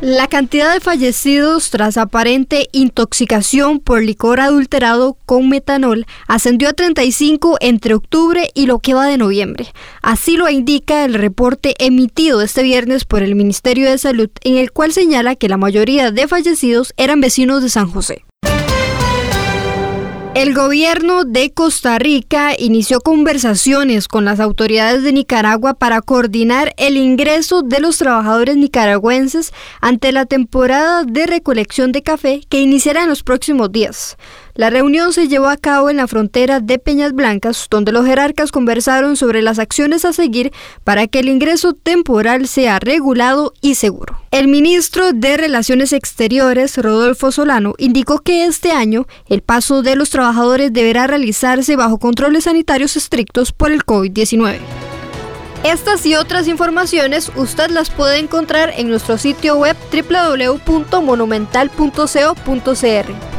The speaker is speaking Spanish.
La cantidad de fallecidos tras aparente intoxicación por licor adulterado con metanol ascendió a 35 entre octubre y lo que va de noviembre. Así lo indica el reporte emitido este viernes por el Ministerio de Salud, en el cual señala que la mayoría de fallecidos eran vecinos de San José. El gobierno de Costa Rica inició conversaciones con las autoridades de Nicaragua para coordinar el ingreso de los trabajadores nicaragüenses ante la temporada de recolección de café que iniciará en los próximos días. La reunión se llevó a cabo en la frontera de Peñas Blancas, donde los jerarcas conversaron sobre las acciones a seguir para que el ingreso temporal sea regulado y seguro. El ministro de Relaciones Exteriores, Rodolfo Solano, indicó que este año el paso de los trabajadores deberá realizarse bajo controles sanitarios estrictos por el COVID-19. Estas y otras informaciones usted las puede encontrar en nuestro sitio web www.monumental.co.cr.